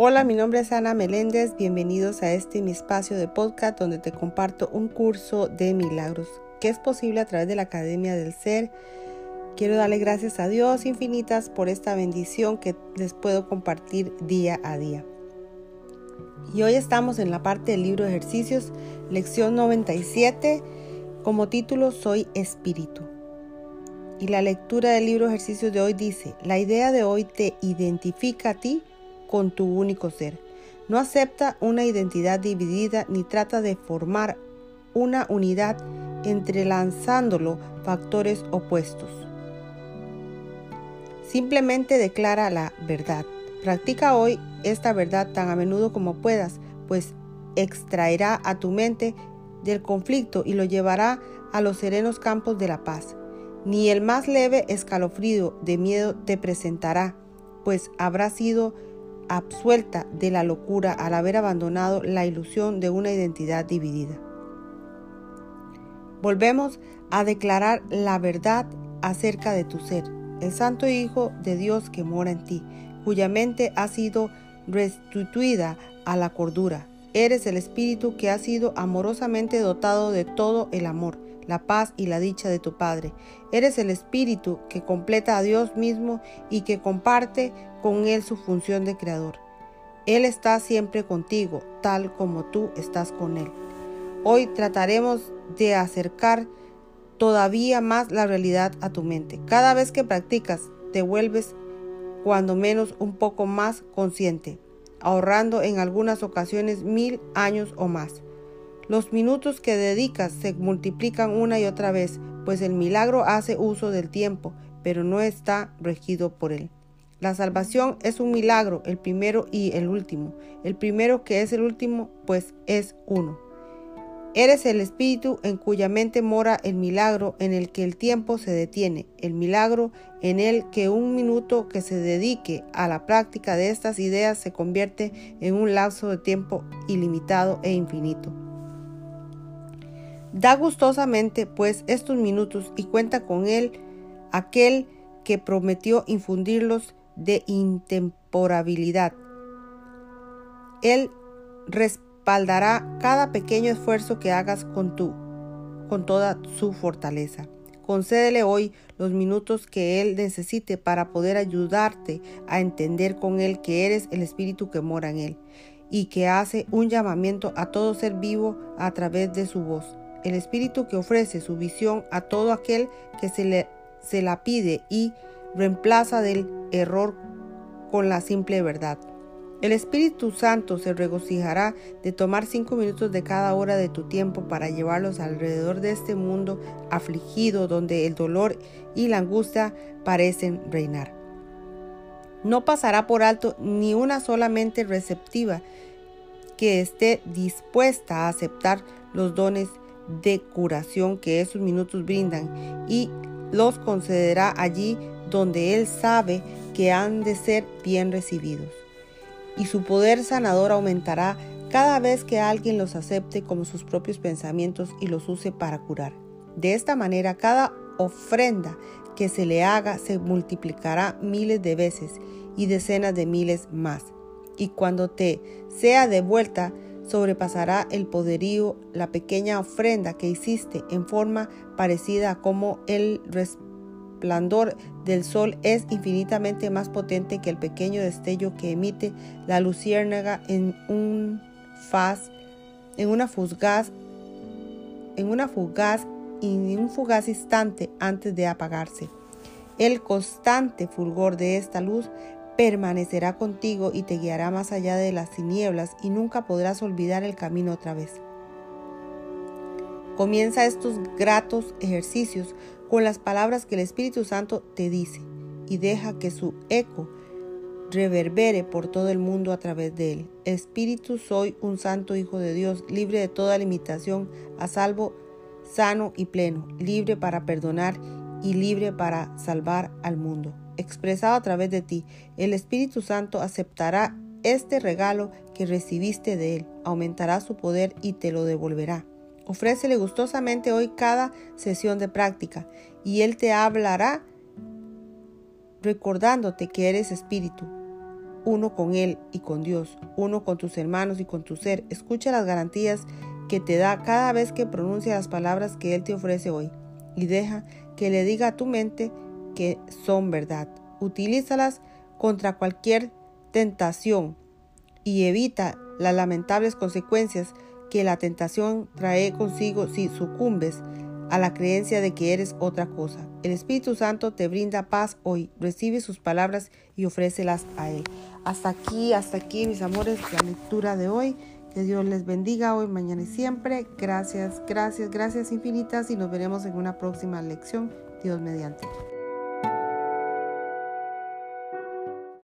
Hola, mi nombre es Ana Meléndez. Bienvenidos a este mi espacio de podcast donde te comparto un curso de milagros que es posible a través de la Academia del Ser. Quiero darle gracias a Dios infinitas por esta bendición que les puedo compartir día a día. Y hoy estamos en la parte del libro de ejercicios, lección 97, como título Soy Espíritu. Y la lectura del libro de ejercicios de hoy dice, la idea de hoy te identifica a ti con tu único ser. No acepta una identidad dividida ni trata de formar una unidad entrelazándolo factores opuestos. Simplemente declara la verdad. Practica hoy esta verdad tan a menudo como puedas, pues extraerá a tu mente del conflicto y lo llevará a los serenos campos de la paz. Ni el más leve escalofrío de miedo te presentará, pues habrá sido absuelta de la locura al haber abandonado la ilusión de una identidad dividida. Volvemos a declarar la verdad acerca de tu ser, el Santo Hijo de Dios que mora en ti, cuya mente ha sido restituida a la cordura. Eres el Espíritu que ha sido amorosamente dotado de todo el amor, la paz y la dicha de tu Padre. Eres el Espíritu que completa a Dios mismo y que comparte con Él su función de creador. Él está siempre contigo, tal como tú estás con Él. Hoy trataremos de acercar todavía más la realidad a tu mente. Cada vez que practicas, te vuelves cuando menos un poco más consciente, ahorrando en algunas ocasiones mil años o más. Los minutos que dedicas se multiplican una y otra vez, pues el milagro hace uso del tiempo, pero no está regido por él. La salvación es un milagro, el primero y el último. El primero que es el último, pues es uno. Eres el espíritu en cuya mente mora el milagro en el que el tiempo se detiene, el milagro en el que un minuto que se dedique a la práctica de estas ideas se convierte en un lapso de tiempo ilimitado e infinito. Da gustosamente pues estos minutos y cuenta con él aquel que prometió infundirlos de intemporabilidad. Él respaldará cada pequeño esfuerzo que hagas con tú, con toda su fortaleza. Concédele hoy los minutos que Él necesite para poder ayudarte a entender con Él que eres el Espíritu que mora en Él y que hace un llamamiento a todo ser vivo a través de su voz el Espíritu que ofrece su visión a todo aquel que se, le, la pide y reemplaza del error con la simple verdad. El Espíritu Santo se regocijará de tomar cinco minutos de cada hora de tu tiempo para llevarlos alrededor de este mundo afligido donde el dolor y la angustia parecen reinar. No pasará por alto ni una solamente receptiva que esté dispuesta a aceptar los dones de curación que esos minutos brindan y los concederá allí donde Él sabe que han de ser bien recibidos. Y su poder sanador aumentará cada vez que alguien los acepte como sus propios pensamientos y los use para curar. De esta manera, cada ofrenda que se le haga se multiplicará miles de veces y decenas de miles más. Y cuando te sea devuelta, sobrepasará el poderío la pequeña ofrenda que hiciste en forma parecida a como el resplandor del sol es infinitamente más potente que el pequeño destello que emite la luciérnaga en un faz, en una fugaz, en una fugaz y un fugaz instante antes de apagarse. El constante fulgor de esta luz permanecerá contigo y te guiará más allá de las tinieblas y nunca podrás olvidar el camino otra vez. Comienza estos gratos ejercicios con las palabras que el Espíritu Santo te dice y deja que su eco reverbere por todo el mundo a través de él. Espíritu, soy un santo Hijo de Dios, libre de toda limitación, a salvo, sano y pleno, libre para perdonar y libre para salvar al mundo expresado a través de ti. El Espíritu Santo aceptará este regalo que recibiste de Él, aumentará su poder y te lo devolverá. Ofrécele gustosamente hoy cada sesión de práctica y Él te hablará recordándote que eres espíritu, uno con Él y con Dios, uno con tus hermanos y con tu ser. Escucha las garantías que te da cada vez que pronuncia las palabras que Él te ofrece hoy y deja que le diga a tu mente que son verdad. Utilízalas contra cualquier tentación y evita las lamentables consecuencias que la tentación trae consigo si sucumbes a la creencia de que eres otra cosa. El Espíritu Santo te brinda paz hoy. Recibe sus palabras y ofrécelas a Él. Hasta aquí, hasta aquí, mis amores, la lectura de hoy. Que Dios les bendiga hoy, mañana y siempre. Gracias, gracias, gracias infinitas y nos veremos en una próxima lección. Dios mediante.